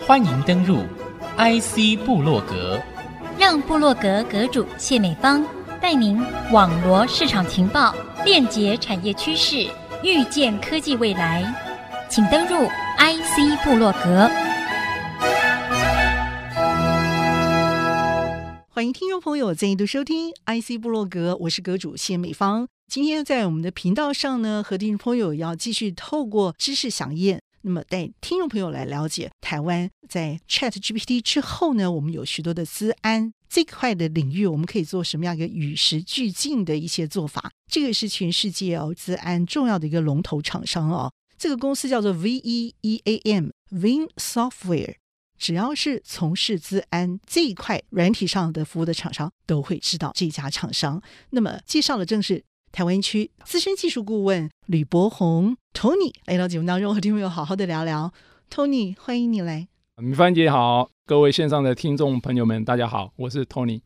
欢迎登入 IC 部落格，让部落格阁主谢美芳带您网罗市场情报，链接产业趋势，预见科技未来。请登入 IC 部落格。欢迎听众朋友再度收听 IC 部落格，我是阁主谢美芳。今天在我们的频道上呢，和听众朋友要继续透过知识饗宴，那么带听众朋友来了解台湾在 ChatGPT 之后呢，我们有许多的资安这块的领域，我们可以做什么样一个与时俱进的一些做法？这个是全世界哦资安重要的一个龙头厂商哦，这个公司叫做 Veeam，Veeam Software。只要是从事资安这一块软体上的服务的厂商，都会知道这家厂商。那么介绍的正是台湾区资深技术顾问吕博宏 Tony 来到节目当中，和听众朋友好好的聊聊。Tony，欢迎你来。米帆姐好，各位线上的听众朋友们，大家好，我是 Tony。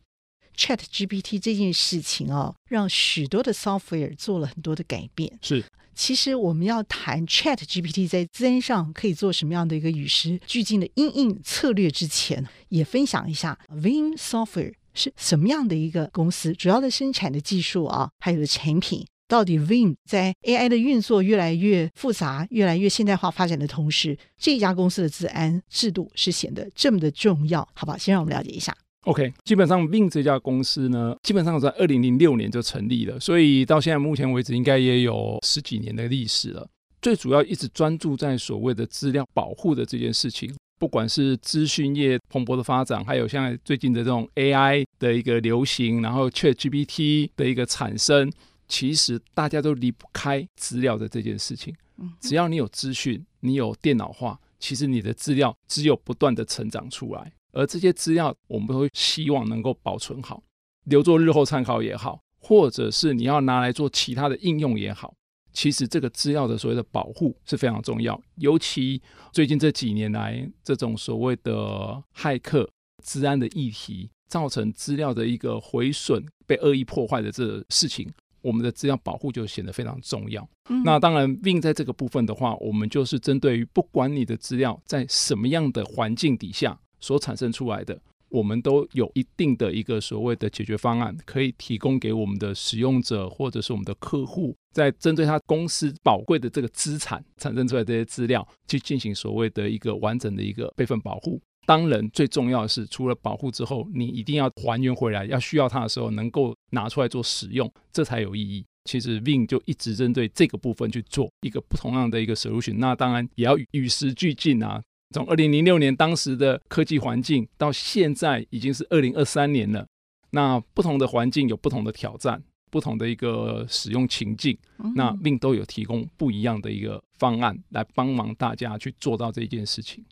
ChatGPT 这件事情哦，让许多的 software 做了很多的改变。是。其实我们要谈 ChatGPT 在资安上可以做什么样的一个与时俱进的应应策略之前，也分享一下 Veeam Software 是什么样的一个公司，主要的生产的技术啊，还有产品，到底 Win 在 AI 的运作越来越复杂、越来越现代化发展的同时，这家公司的治安制度是显得这么的重要，好吧？先让我们了解一下。OK，基本上 Win 这家公司呢，基本上在二零零六年就成立了，所以到现在目前为止，应该也有十几年的历史了。最主要一直专注在所谓的资料保护的这件事情，不管是资讯业蓬勃的发展，还有像最近的这种 AI 的一个流行，然后 ChatGPT 的一个产生，其实大家都离不开资料的这件事情。只要你有资讯，你有电脑化，其实你的资料只有不断的成长出来。而这些资料，我们都会希望能够保存好，留作日后参考也好，或者是你要拿来做其他的应用也好。其实这个资料的所谓的保护是非常重要，尤其最近这几年来，这种所谓的骇客、治安的议题，造成资料的一个毁损、被恶意破坏的这个事情，我们的资料保护就显得非常重要。嗯、那当然，Veeam 在这个部分的话，我们就是针对于不管你的资料在什么样的环境底下。所产生出来的，我们都有一定的一个所谓的解决方案，可以提供给我们的使用者或者是我们的客户，在针对他公司宝贵的这个资产产生出来这些资料，去进行所谓的一个完整的一个备份保护。当然，最重要的是，除了保护之后，你一定要还原回来，要需要它的时候能够拿出来做使用，这才有意义。其实，Win 就一直针对这个部分去做一个不同样的一个 solution，那当然也要与时俱进啊。从二零零六年当时的科技环境到现在已经是二零二三年了，那不同的环境有不同的挑战，不同的一个使用情境，那 Veeam 都有提供不一样的一个方案来帮忙大家去做到这件事情。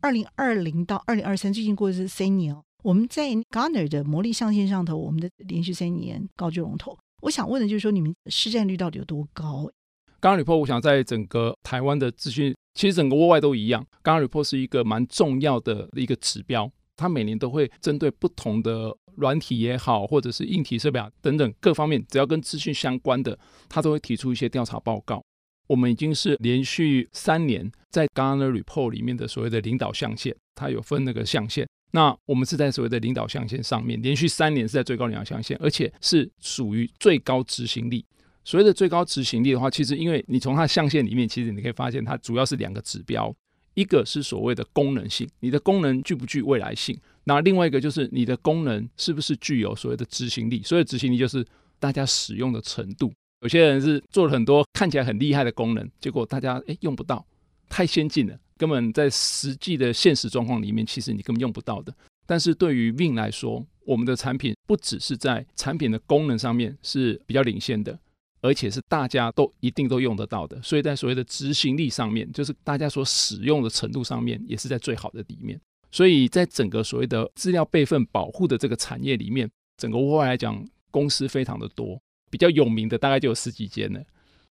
二零二零到二零二三，最近过的是三年哦。我们在 Gartner 的魔力象限上头，我们的连续三年高居龙头。我想问的就是说，你们市占率到底有多高？刚刚 report，我想在整个台湾的资讯。其实整个国外都一样，Gartner Report 是一个蛮重要的一个指标，它每年都会针对不同的软体也好，或者是硬体设备啊等等各方面，只要跟资讯相关的，它都会提出一些调查报告。我们已经是连续三年在 g a r n e r Report 里面的所谓的领导象限，它有分那个象限，那我们是在所谓的领导象限上面，连续三年是在最高领导象限，而且是属于最高执行力。所谓的最高执行力的话，其实因为你从它象限里面，其实你可以发现它主要是两个指标，一个是所谓的功能性，你的功能具不具未来性；那另外一个就是你的功能是不是具有所谓的执行力。所谓执行力就是大家使用的程度。有些人是做了很多看起来很厉害的功能，结果大家诶用不到，太先进了，根本在实际的现实状况里面，其实你根本用不到的。但是对于 Win 来说，我们的产品不只是在产品的功能上面是比较领先的。而且是大家都一定都用得到的，所以在所谓的执行力上面，就是大家所使用的程度上面，也是在最好的里面。所以在整个所谓的资料备份保护的这个产业里面，整个国外来讲，公司非常的多，比较有名的大概就有十几间了。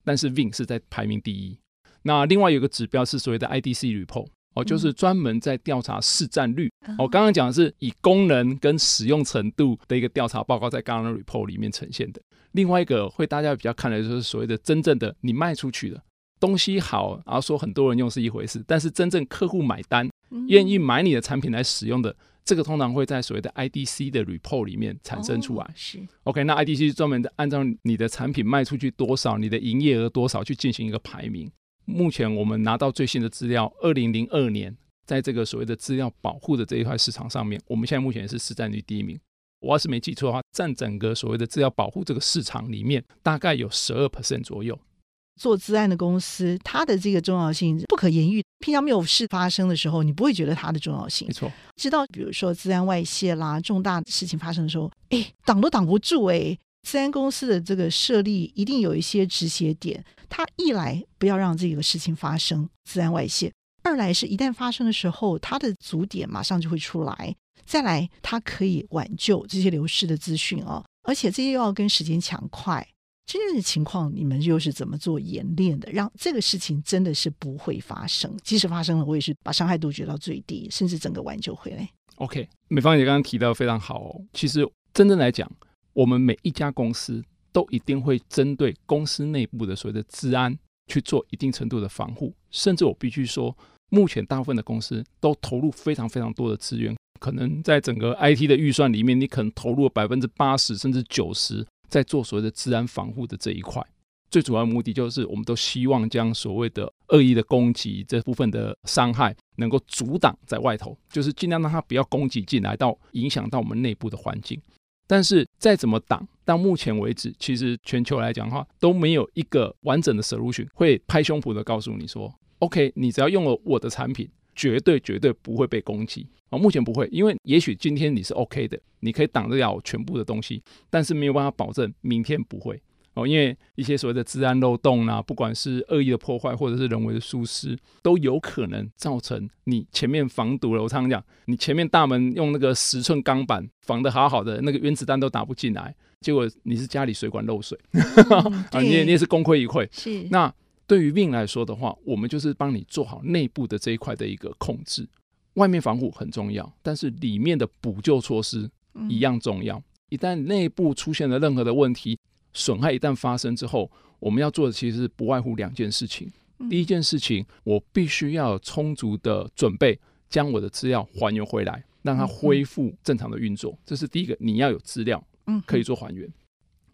但是 Veeam 是在排名第一。那另外有个指标是所谓的 IDC Report，哦，就是专门在调查市占率。我刚刚讲的是以功能跟使用程度的一个调查报告，在 Gartner Report 里面呈现的。另外一个会大家比较看的就是所谓的真正的你卖出去的，东西好，然后说很多人用是一回事，但是真正客户买单，愿意买你的产品来使用的，嗯、这个通常会在所谓的 IDC 的 report 里面产生出来。哦、是 OK，那 IDC 是专门的按照你的产品卖出去多少，你的营业额多少去进行一个排名。目前我们拿到最新的资料，二零零二年，在这个所谓的资料保护的这一块市场上面，我们现在目前是市占率第一名。我要是没记错的话，占整个所谓的资料保护这个市场里面，大概有十二 percent 左右。做资安的公司，它的这个重要性不可言喻。平常没有事发生的时候，你不会觉得它的重要性。没错，直到比如说资安外泄啦，重大事情发生的时候，哎，挡都挡不住哎。资安公司的这个设立一定有一些止血点，它一来不要让这个事情发生，资安外泄；二来是一旦发生的时候，它的阻点马上就会出来；再来，它可以挽救这些流失的资讯哦，而且这些又要跟时间抢快。真正的情况，你们又是怎么做演练的，让这个事情真的是不会发生？即使发生了，我也是把伤害杜绝到最低，甚至整个挽救回来。OK，美芳姐刚刚提到非常好哦。其实真正来讲，我们每一家公司都一定会针对公司内部的所谓的治安去做一定程度的防护，甚至我必须说，目前大部分的公司都投入非常非常多的资源，可能在整个 IT 的预算里面，你可能投入了百分之八十甚至九十。在做所谓的治安防护的这一块，最主要的目的就是，我们都希望将所谓的恶意的攻击这部分的伤害能够阻挡在外头，就是尽量让它不要攻击进来，到影响到我们内部的环境。但是再怎么挡，到目前为止，其实全球来讲的话，都没有一个完整的 solution 会拍胸脯的告诉你说，OK，你只要用了我的产品，绝对绝对不会被攻击。啊，目前不会，因为也许今天你是 OK 的，你可以挡得了我全部的东西，但是没有办法保证明天不会哦，因为一些所谓的治安漏洞啊，不管是恶意的破坏或者是人为的疏失，都有可能造成你前面防堵了。我常常讲，你前面大门用那个十寸钢板防的好好的，那个原子弹都打不进来，结果你是家里水管漏水，啊，你也你也是功亏一篑。是，那对于 Win 来说的话，我们就是帮你做好内部的这一块的一个控制。外面防护很重要，但是里面的补救措施一样重要。一旦内部出现了任何的问题，损害一旦发生之后，我们要做的其实是不外乎两件事情。第一件事情，我必须要有充足的准备，将我的资料还原回来，让它恢复正常的运作。这是第一个，你要有资料，可以做还原。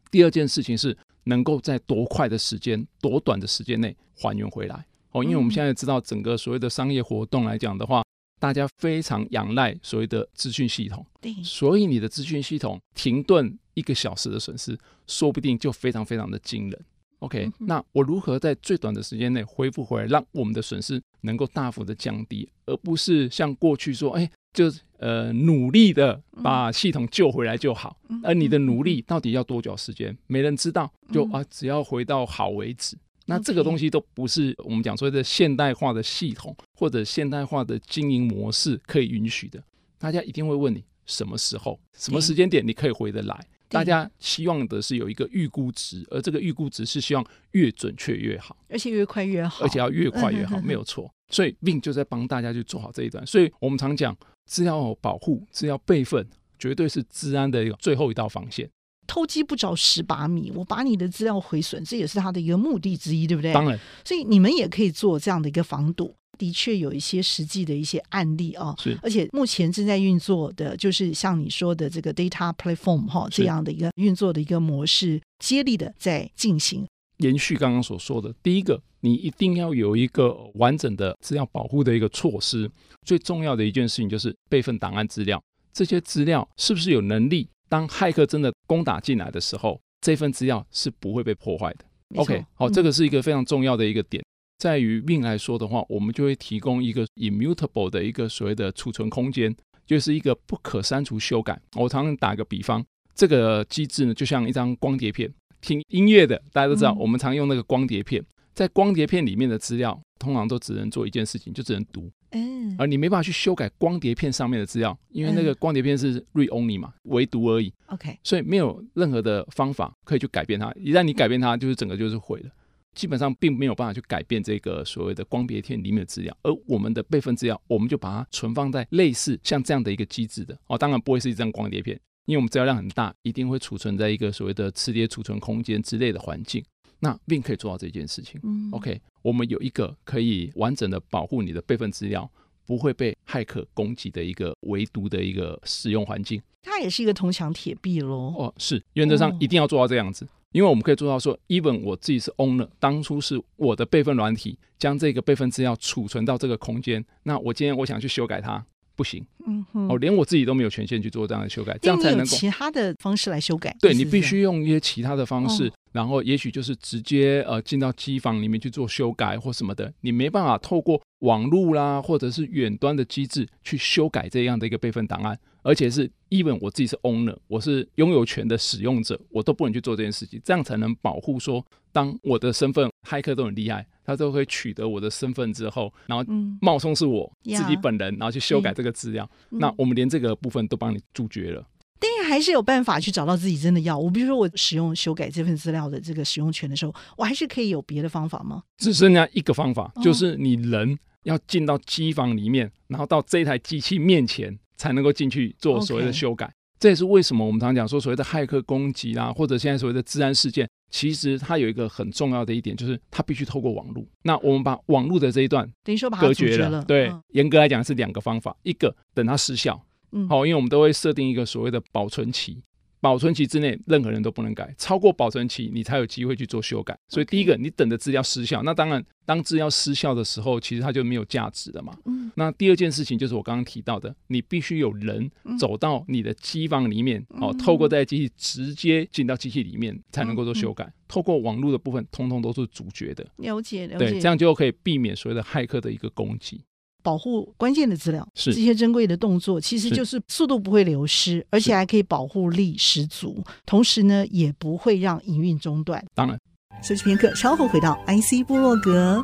第二件事情是能够在多快的时间、多短的时间内还原回来。哦，因为我们现在知道整个所谓的商业活动来讲的话。大家非常仰赖所谓的资讯系统，对，所以你的资讯系统停顿一个小时的损失，说不定就非常非常的惊人。OK，嗯，那我如何在最短的时间内恢复回来，让我们的损失能够大幅的降低，而不是像过去说，哎，就呃努力的把系统救回来就好，而你的努力到底要多久时间，没人知道，就啊只要回到好为止。那这个东西都不是我们讲说的现代化的系统或者现代化的经营模式可以允许的。大家一定会问你什么时候、什么时间点你可以回得来？大家希望的是有一个预估值，而这个预估值是希望越准确越好，而且越快越好，而且要越快越好，没有错。所以 Win 就在帮大家去做好这一段。所以我们常讲，资料保护、资料备份，绝对是治安的一个最后一道防线。偷鸡不着蚀把米，我把你的资料毁损，这也是他的一个目的之一，对不对？当然，所以你们也可以做这样的一个防堵。的确有一些实际的一些案例啊，是，而且目前正在运作的，就是像你说的这个 data platform 哈这样的一个运作的一个模式，接力的在进行。延续刚刚所说的，第一个，你一定要有一个完整的资料保护的一个措施。最重要的一件事情就是备份档案资料，这些资料是不是有能力？当骇客真的攻打进来的时候，这份资料是不会被破坏的。OK，好，这个是一个非常重要的一个点。嗯、在于 Win 来说的话，我们就会提供一个 immutable 的一个所谓的储存空间，就是一个不可删除修改。我常常打个比方，这个机制呢，就像一张光碟片，听音乐的大家都知道，我们常用那个光碟片，在光碟片里面的资料，通常都只能做一件事情，就只能读。嗯，而你没办法去修改光碟片上面的资料，因为那个光碟片是 read only 嘛，唯读而已。OK，所以没有任何的方法可以去改变它。一旦你改变它，就是整个就是毁了。基本上并没有办法去改变这个所谓的光碟片里面的资料。而我们的备份资料，我们就把它存放在类似像这样的一个机制的哦，当然不会是一张光碟片，因为我们资料量很大，一定会储存在一个所谓的磁碟储存空间之类的环境。那 Veeam 可以做到这件事情。嗯，OK，我们有一个可以完整的保护你的备份资料，不会被骇客攻击的一个唯独的一个使用环境。它也是一个铜墙铁壁喽。哦，是，原则上一定要做到这样子，哦、因为我们可以做到说，even 我自己是 owner，当初是我的备份软体将这个备份资料储存到这个空间，那我今天我想去修改它。不行，嗯哼，哦，连我自己都没有权限去做这样的修改，这样才能够其他的方式来修改。对，你必须用一些其他的方式，哦、然后也许就是直接呃进到机房里面去做修改或什么的，你没办法透过网络啦或者是远端的机制去修改这样的一个备份档案，而且是 even 我自己是 owner，我是拥有权的使用者，我都不能去做这件事情，这样才能保护说，当我的身份骇客都很厉害。他都会取得我的身份之后，然后冒充是我自己本人，嗯、然后去修改这个资料。嗯、那我们连这个部分都帮你杜绝了。但是还是有办法去找到自己真的要。我比如说，我使用修改这份资料的这个使用权的时候，我还是可以有别的方法吗？只剩下一个方法，就是你人要进到机房里面，然后到这台机器面前才能够进去做所谓的修改。这也是为什么我们常常讲说所谓的骇客攻击啦，或者现在所谓的治安事件。其实它有一个很重要的一点，就是它必须透过网络。那我们把网络的这一段等于说隔绝了。对，严格来讲是两个方法，一个等它失效，嗯，好，因为我们都会设定一个所谓的保存期。保存期之内，任何人都不能改。超过保存期，你才有机会去做修改。所以，第一个，你等的资料失效，那当然，当资料失效的时候，其实它就没有价值了嘛。嗯。那第二件事情就是我刚刚提到的，你必须有人走到你的机房里面，哦，透过这台机器直接进到机器里面，才能够做修改。透过网络的部分，通通都是主角的。了解，了解。对，这样就可以避免所谓的骇客的一个攻击。保护关键的资料，是这些珍贵的动作，其实就是速度不会流失，而且还可以保护力十足，同时呢，也不会让营运中断。当然，休息片刻，稍后回到 IC 部落格。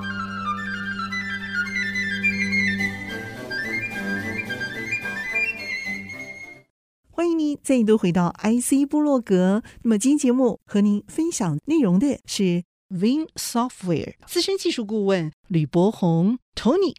欢迎您再度回到 IC 部落格。那么，今天节目和您分享内容的是 Veeam Software 资深技术顾问吕博宏 Tony。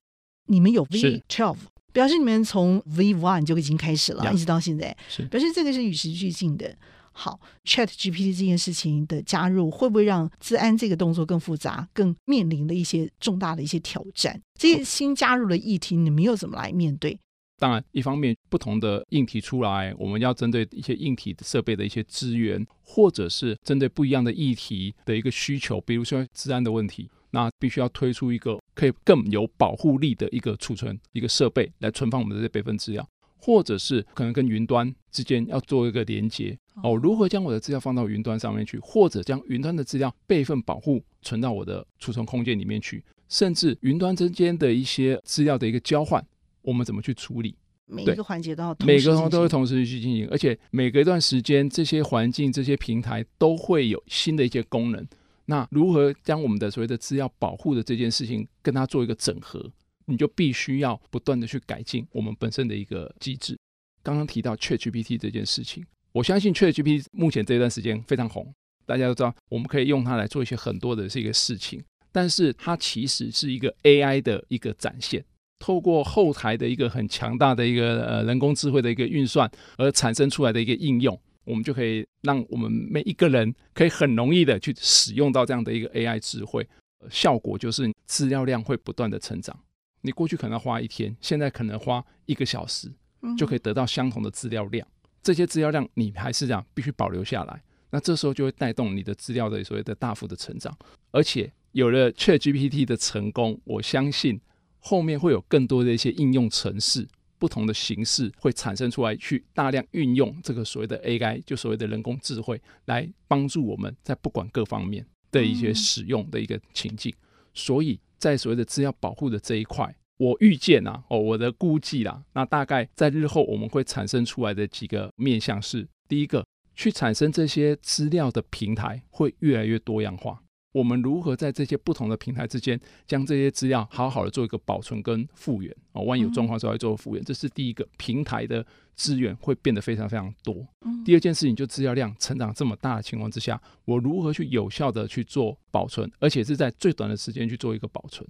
你们有 V twelve，表示你们从 V one 就已经开始了，yeah, 一直到现在，是表示这个是与时俱进的。好，Chat GPT 这件事情的加入，会不会让治安这个动作更复杂，更面临了一些重大的一些挑战？这些新加入的议题，你们又怎么来面对？当然，一方面不同的硬体出来，我们要针对一些硬体设备的一些资源，或者是针对不一样的议题的一个需求，比如说治安的问题。那必须要推出一个可以更有保护力的一个储存一个设备来存放我们的这些备份资料，或者是可能跟云端之间要做一个连接哦，如何将我的资料放到云端上面去，或者将云端的资料备份保护存到我的储存空间里面去，甚至云端之间的一些资料的一个交换，我们怎么去处理？每一个环节都要每个都会同时去进行，而且每隔一段时间，这些环境、这些平台都会有新的一些功能。那如何将我们的所谓的资料保护的这件事情跟它做一个整合？你就必须要不断的去改进我们本身的一个机制。刚刚提到 ChatGPT 这件事情，我相信 ChatGPT 目前这段时间非常红，大家都知道我们可以用它来做一些很多的这个事情。但是它其实是一个 AI 的一个展现，透过后台的一个很强大的一个呃人工智慧的一个运算而产生出来的一个应用。我们就可以让我们每一个人可以很容易的去使用到这样的一个 AI 智慧，效果就是资料量会不断的成长。你过去可能要花一天，现在可能花一个小时，就可以得到相同的资料量。这些资料量你还是这样必须保留下来，那这时候就会带动你的资料的所谓的大幅的成长。而且有了 ChatGPT 的成功，我相信后面会有更多的一些应用程式。不同的形式会产生出来，去大量运用这个所谓的 AI，就所谓的人工智慧，来帮助我们在不管各方面的一些使用的一个情境。所以在所谓的资料保护的这一块，我预见啊，哦，我的估计啦，那大概在日后我们会产生出来的几个面向是：第一个，去产生这些资料的平台会越来越多样化。我们如何在这些不同的平台之间，将这些资料好好的做一个保存跟复原哦，万一有状况时候来做复原，这是第一个。平台的资源会变得非常非常多。第二件事情就资料量成长这么大的情况之下，我如何去有效的去做保存，而且是在最短的时间去做一个保存。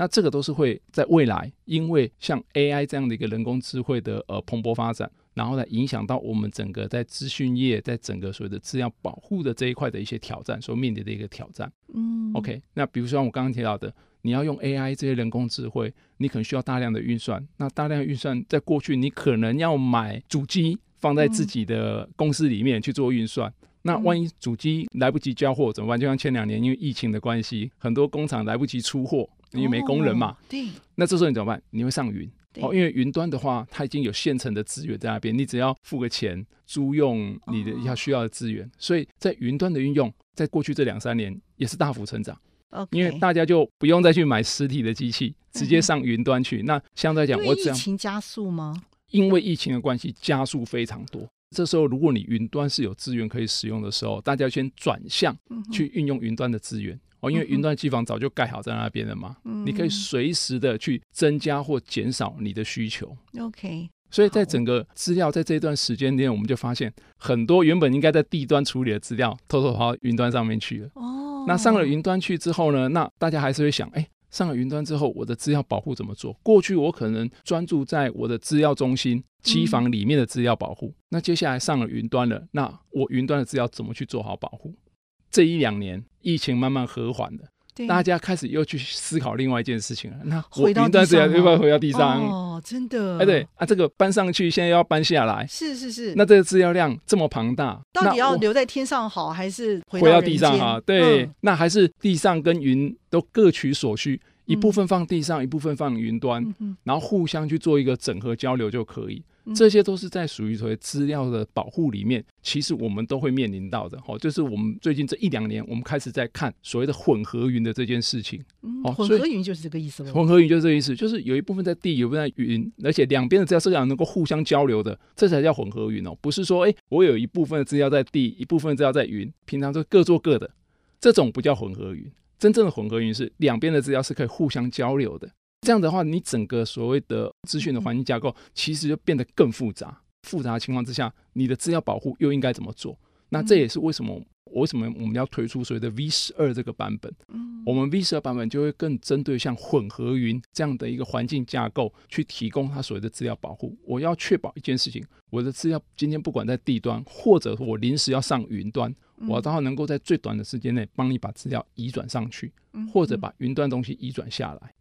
那这个都是会在未来，因为像 AI 这样的一个人工智慧的呃蓬勃发展，然后来影响到我们整个在资讯业，在整个所谓的资料保护的这一块的一些挑战，所面临的一个挑战。嗯，OK，那比如说我刚刚提到的，你要用 AI 这些人工智慧，你可能需要大量的运算。那大量运算，在过去你可能要买主机放在自己的公司里面去做运算。嗯那万一主机来不及交货怎么办？就像前两年因为疫情的关系，很多工厂来不及出货，因为没工人嘛。对。那这时候你怎么办？你会上云。哦，因为云端的话，它已经有现成的资源在那边，你只要付个钱租用你的要需要的资源。所以在云端的运用，在过去这两三年也是大幅成长。因为大家就不用再去买实体的机器，直接上云端去。那相对来讲，我这样。疫情加速吗？因为疫情的关系，加速非常多。这时候，如果你云端是有资源可以使用的时候，大家先转向去运用云端的资源哦，因为云端机房早就盖好在那边了嘛，你可以随时的去增加或减少你的需求。OK，所以在整个资料在这一段时间内，我们就发现很多原本应该在地端处理的资料，偷偷跑到云端上面去了。哦，那上了云端去之后呢，那大家还是会想，哎。上了云端之后，我的资料保护怎么做？过去我可能专注在我的资料中心机房里面的资料保护，嗯、那接下来上了云端了，那我云端的资料怎么去做好保护？这一两年疫情慢慢和缓了。大家开始又去思考另外一件事情了。那我云端资料要不要回到地上？哦，真的。哎，对啊，这个搬上去，现在要搬下来。是是是。那这个资料量这么庞大，到底要留在天上好，还是回到地上好？对，那还是地上跟云都各取所需，一部分放地上，一部分放云端，然后互相去做一个整合交流就可以。这些都是在属于所谓资料的保护里面，其实我们都会面临到的。哦，就是我们最近这一两年，我们开始在看所谓的混合云的这件事情。哦，混合云就是这个意思。混合云就是这个意思，就是有一部分在地，有一部分在云，而且两边的资料是要能够互相交流的，这才叫混合云哦。不是说，哎，我有一部分的资料在地，一部分资料在云，平常就各做各的，这种不叫混合云。真正的混合云是两边的资料是可以互相交流的。这样的话，你整个所谓的资讯的环境架构，其实就变得更复杂。复杂的情况之下，你的资料保护又应该怎么做？那这也是为什么，为什么我们要推出所谓的 V 十二这个版本？我们 V 十二版本就会更针对像混合云这样的一个环境架构，去提供它所谓的资料保护。我要确保一件事情，我的资料今天不管在地端，或者我临时要上云端。我倒能够在最短的时间内帮你把资料移转上去，或者把云端东西移转下来，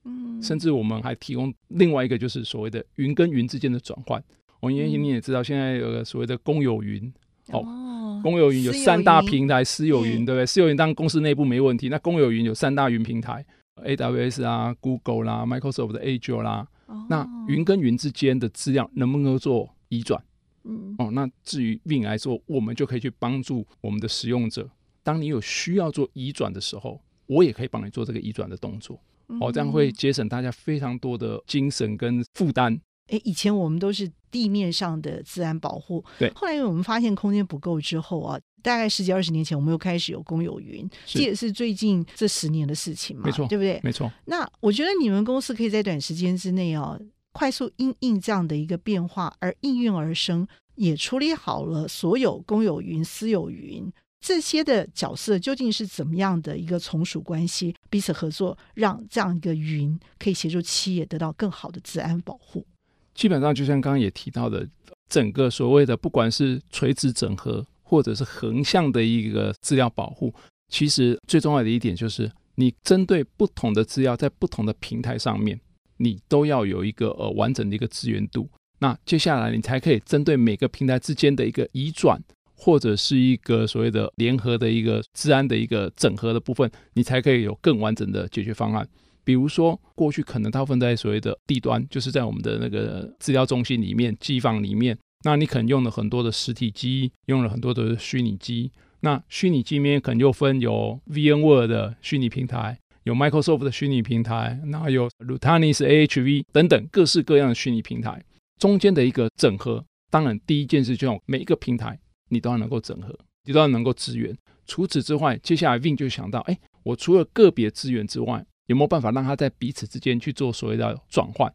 甚至我们还提供另外一个，就是所谓的云跟云之间的转换。我因为你也知道，现在有个所谓的公有云，哦，公有云有三大平台，私有云对不对？私有云当然公司内部没问题，那公有云有三大云平台，AWS 啊、Google 啦、Microsoft 的 Azure 啦，那云跟云之间的资料能不能够做移转？嗯，哦，那至于 Veeam 来说，我们就可以去帮助我们的使用者。当你有需要做移转的时候，我也可以帮你做这个移转的动作。哦，这样会节省大家非常多的精神跟负担。哎，以前我们都是地面上的自然保护，对。后来因为我们发现空间不够之后啊，大概十几二十年前，我们又开始有公有云，这也是最近这十年的事情嘛，没错，对不对？没错。那我觉得你们公司可以在短时间之内啊。快速因应这样的一个变化而应运而生，也处理好了所有公有云、私有云这些的角色究竟是怎么样的一个从属关系，彼此合作，让这样一个云可以协助企业得到更好的治安保护。基本上就像刚刚也提到的，整个所谓的不管是垂直整合或者是横向的一个资料保护，其实最重要的一点就是你针对不同的资料在不同的平台上面。你都要有一个呃完整的一个资源度，那接下来你才可以针对每个平台之间的一个移转，或者是一个所谓的联合的一个治安的一个整合的部分，你才可以有更完整的解决方案。比如说，过去可能大部分在所谓的地端，就是在我们的那个资料中心里面、机房里面，那你可能用了很多的实体机，用了很多的虚拟机，那虚拟机里面可能又分有 VMware 的虚拟平台。有 Microsoft 的虚拟平台，然后有 Nutanix AHV 等等各式各样的虚拟平台，中间的一个整合。当然，第一件事就是每一个平台你都要能够整合，你都要能够支援。除此之外，接下来 Veeam 就想到，哎，我除了个别资源之外，有没有办法让它在彼此之间去做所谓的转换？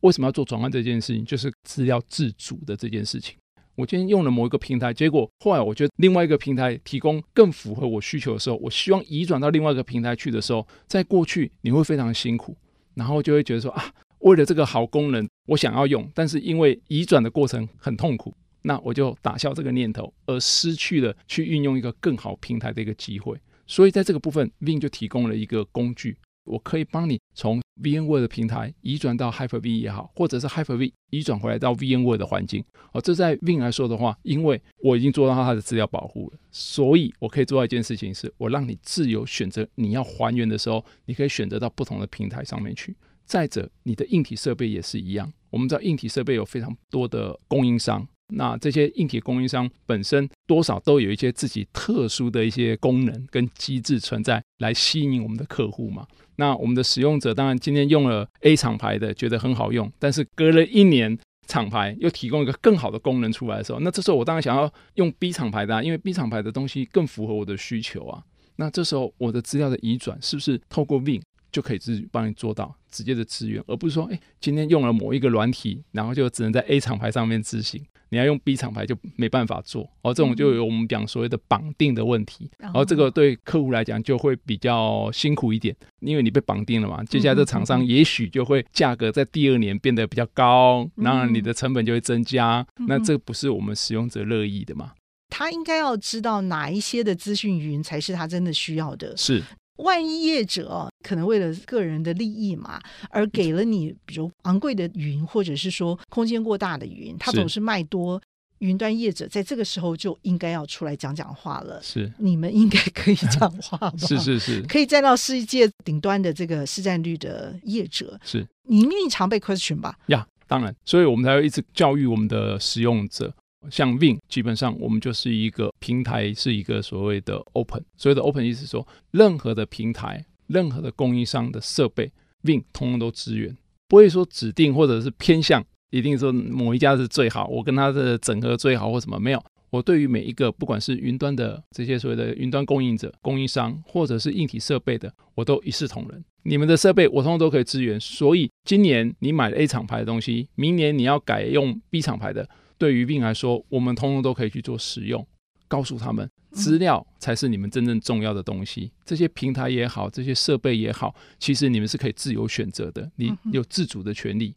为什么要做转换这件事情？就是资料自主的这件事情。我今天用了某一个平台，结果后来我觉得另外一个平台提供更符合我需求的时候，我希望移转到另外一个平台去的时候，在过去你会非常辛苦，然后就会觉得说啊，为了这个好功能，我想要用，但是因为移转的过程很痛苦，那我就打消这个念头，而失去了去运用一个更好平台的一个机会。所以在这个部分，Win 就提供了一个工具。我可以帮你从 VMware 的平台移转到 Hyper-V 也好，或者是 Hyper-V 移转回来到 VMware 的环境。哦，这在 VIN 来说的话，因为我已经做到它的资料保护了，所以我可以做到一件事情是，我让你自由选择你要还原的时候，你可以选择到不同的平台上面去。再者，你的硬体设备也是一样。我们知道硬体设备有非常多的供应商。那这些硬体供应商本身多少都有一些自己特殊的一些功能跟机制存在，来吸引我们的客户嘛。那我们的使用者当然今天用了 A 厂牌的，觉得很好用，但是隔了一年厂牌又提供一个更好的功能出来的时候，那这时候我当然想要用 B 厂牌的啊，因为 B 厂牌的东西更符合我的需求啊。那这时候我的资料的移转是不是透过 Win 就可以自己帮你做到直接的支援，而不是说，哎，今天用了某一个软体，然后就只能在 A 厂牌上面执行。你要用 B 厂牌就没办法做，哦，这种就有我们讲所谓的绑定的问题，然后这个对客户来讲就会比较辛苦一点，因为你被绑定了嘛，接下来这厂商也许就会价格在第二年变得比较高，那你的成本就会增加，那这不是我们使用者乐意的嘛？他应该要知道哪一些的资讯云才是他真的需要的，是。万一业者可能为了个人的利益嘛，而给了你比如昂贵的云，或者是说空间过大的云，他总是卖多。云端业者在这个时候就应该要出来讲讲话了。是，你们应该可以讲话吧？是是是，可以站到世界顶端的这个市占率的业者。是，你一定常被 question 吧？呀，当然，所以我们才会一直教育我们的使用者。像 Win 基本上我们就是一个平台，是一个所谓的 open。所谓的 open 意思是说，任何的平台、任何的供应商的设备，Win 通通都支援，不会说指定或者是偏向，一定说某一家是最好，我跟它的整合最好或什么没有。我对于每一个不管是云端的这些所谓的云端供应者、供应商，或者是硬体设备的，我都一视同仁。你们的设备我通通都可以支援。所以今年你买了 A 厂牌的东西，明年你要改用 B 厂牌的。对于 Veeam 来说，我们通通都可以去做使用。告诉他们，资料才是你们真正重要的东西。这些平台也好，这些设备也好，其实你们是可以自由选择的，你有自主的权利。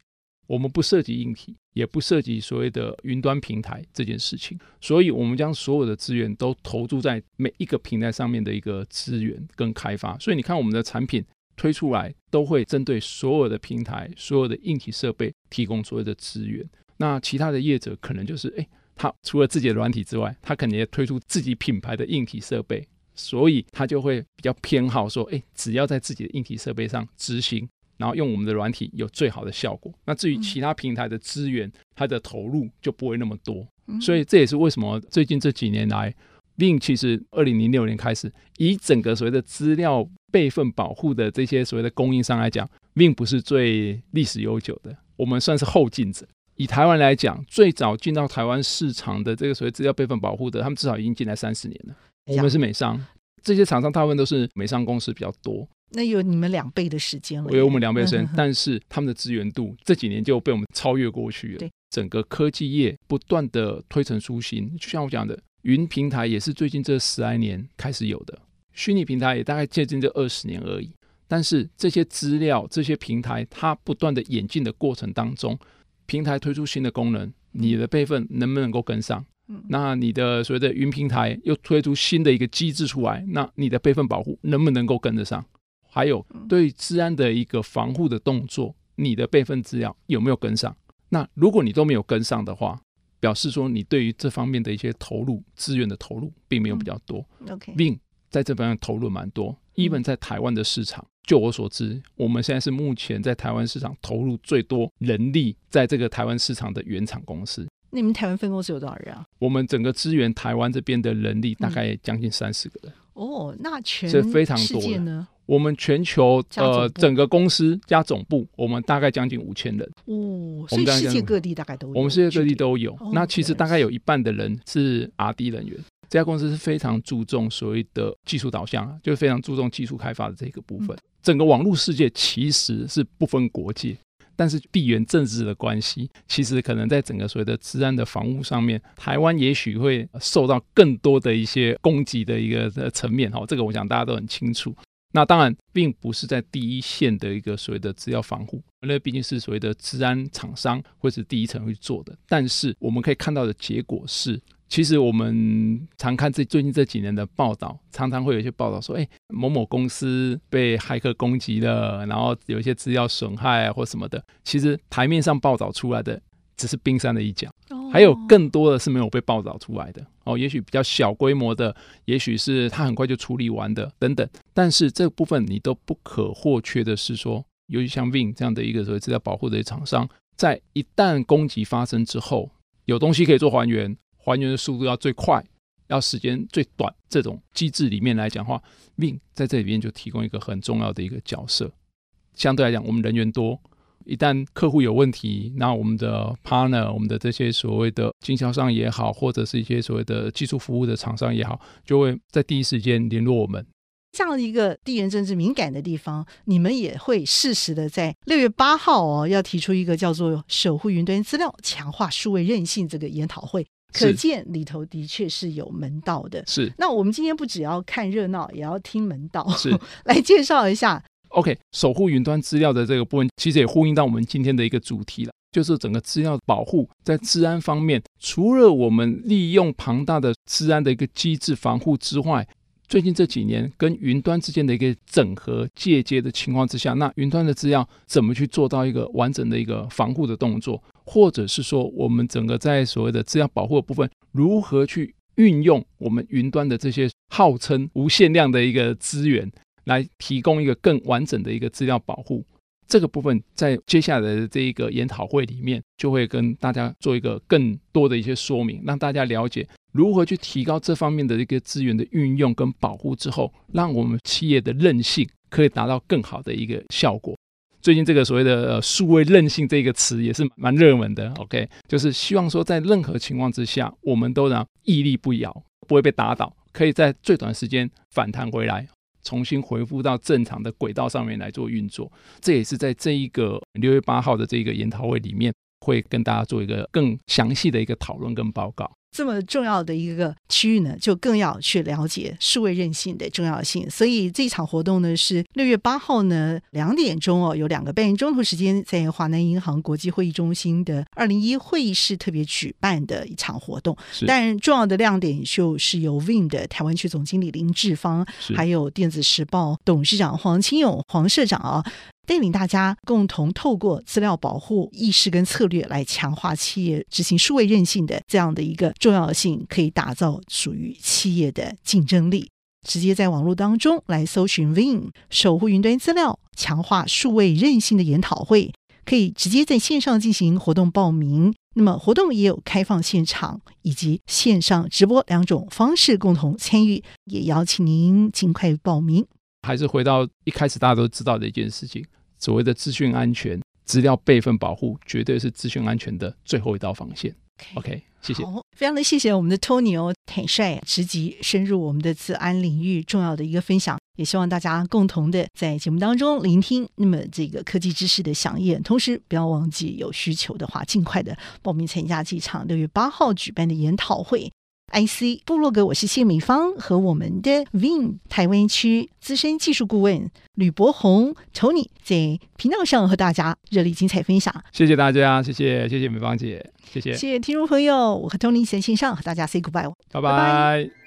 我们不涉及硬体，也不涉及所谓的云端平台这件事情，所以我们将所有的资源都投注在每一个平台上面的一个资源跟开发。所以你看，我们的产品推出来，都会针对所有的平台、所有的硬体设备提供所有的资源。那其他的业者可能就是，哎，他除了自己的软体之外，他肯定也推出自己品牌的硬体设备，所以他就会比较偏好说，哎，只要在自己的硬体设备上执行，然后用我们的软体有最好的效果。那至于其他平台的资源，它的投入就不会那么多。所以这也是为什么最近这几年来，Veeam 其实二零零六年开始，以整个所谓的资料备份保护的这些所谓的供应商来讲，Veeam 不是最历史悠久的，我们算是后进者。以台湾来讲，最早进到台湾市场的这个所谓资料备份保护的，他们至少已经进来三十年了。我们是美商，这些厂商大部分都是美商公司比较多。那有你们两倍的时间了，有我们两倍的时间，但是他们的资源度这几年就被我们超越过去了。对，整个科技业不断的推陈出新，就像我讲的，云平台也是最近这十来年开始有的，虚拟平台也大概接近这二十年而已。但是这些资料、这些平台，它不断的演进的过程当中。平台推出新的功能，你的备份能不能够跟上？那你的所谓的云平台又推出新的一个机制出来，那你的备份保护能不能够跟得上？还有对治安的一个防护的动作，你的备份资料有没有跟上？那如果你都没有跟上的话，表示说你对于这方面的一些投入资源的投入并没有比较多。OK，Veeam 在这方面投入蛮多，even 在台湾的市场。就我所知，我们现在是目前在台湾市场投入最多人力在这个台湾市场的原厂公司。你们台湾分公司有多少人啊？我们整个支援台湾这边的人力大概将近三十个人。哦，那全是非常多的。我们全球呃整个公司加总部，我们大概将近五千人。哦，所以世界各地大概都有。我们世界各地都有。那其实大概有一半的人是 R&D 人员。这家公司是非常注重所谓的技术导向啊，就是非常注重技术开发的这个部分。整个网络世界其实是不分国界，但是地缘政治的关系，其实可能在整个所谓的治安的防护上面，台湾也许会受到更多的一些攻击的一个层面哈。这个我想大家都很清楚。那当然并不是在第一线的一个所谓的资料防护，那毕竟是所谓的治安厂商或是第一层去做的。但是我们可以看到的结果是，其实我们常看这最近这几年的报道，常常会有一些报道说，哎，某某公司被骇客攻击了，然后有一些资料损害啊或什么的。其实台面上报道出来的只是冰山的一角，还有更多的是没有被报道出来的。哦，也许比较小规模的，也许是他很快就处理完的等等。但是这部分你都不可或缺的是说，尤其像 Veeam 这样的一个所谓资料保护的厂商，在一旦攻击发生之后，有东西可以做还原。还原的速度要最快，要时间最短，这种机制里面来讲的话命在这里边就提供一个很重要的一个角色。相对来讲，我们人员多，一旦客户有问题，那我们的 partner，我们的这些所谓的经销商也好，或者是一些所谓的技术服务的厂商也好，就会在第一时间联络我们。这样一个地缘政治敏感的地方，你们也会适时的在六月八号哦，要提出一个叫做“守护云端资料，强化数位韧性”这个研讨会。可见里头的确是有门道的。是，那我们今天不只要看热闹，也要听门道。是，来介绍一下。OK，守护云端资料的这个部分，其实也呼应到我们今天的一个主题了，就是整个资料保护在治安方面，除了我们利用庞大的治安的一个机制防护之外，最近这几年跟云端之间的一个整合借接的情况之下，那云端的资料怎么去做到一个完整的一个防护的动作？或者是说，我们整个在所谓的资料保护的部分，如何去运用我们云端的这些号称无限量的一个资源，来提供一个更完整的一个资料保护？这个部分在接下来的这一个研讨会里面，就会跟大家做一个更多的一些说明，让大家了解如何去提高这方面的一个资源的运用跟保护之后，让我们企业的韧性可以达到更好的一个效果。最近这个所谓的数位韧性这个词也是蛮热门的，OK，就是希望说在任何情况之下，我们都能屹立不摇，不会被打倒，可以在最短时间反弹回来，重新回复到正常的轨道上面来做运作。这也是在这一个六月八号的这个研讨会里面，会跟大家做一个更详细的一个讨论跟报告。这么重要的一个区域呢，就更要去了解数位韧性的重要性。所以这场活动呢，是六月八号呢两点钟哦，有两个半钟头时间，在华南银行国际会议中心的二零一会议室特别举办的一场活动。但重要的亮点就是由 Veeam 的台湾区总经理林志芳，还有电子时报董事长黄清勇黄社长啊。带领大家共同透过资料保护意识跟策略来强化企业执行数位韧性的这样的一个重要性，可以打造属于企业的竞争力。直接在网络当中来搜寻 vin 守护云端资料，强化数位韧性的研讨会，可以直接在线上进行活动报名。那么活动也有开放现场以及线上直播两种方式共同参与，也邀请您尽快报名。还是回到一开始大家都知道的一件事情，所谓的资讯安全、资料备份保护，绝对是资讯安全的最后一道防线。OK，谢谢。好，非常的谢谢我们的 Tony 哦，坦率、直击、深入我们的治安领域重要的一个分享，也希望大家共同的在节目当中聆听那么这个科技知识的饗宴，同时不要忘记有需求的话，尽快的报名参加这场六月八号举办的研讨会。IC 部落格，我是谢美芳，和我们的 Veeam 台湾区资深技术顾问吕博宏 Tony 在频道上和大家热烈精彩分享。谢谢大家，谢谢谢谢美芳姐，谢谢谢谢听众朋友，我和 Tony 在线上和大家 say goodbye，拜拜。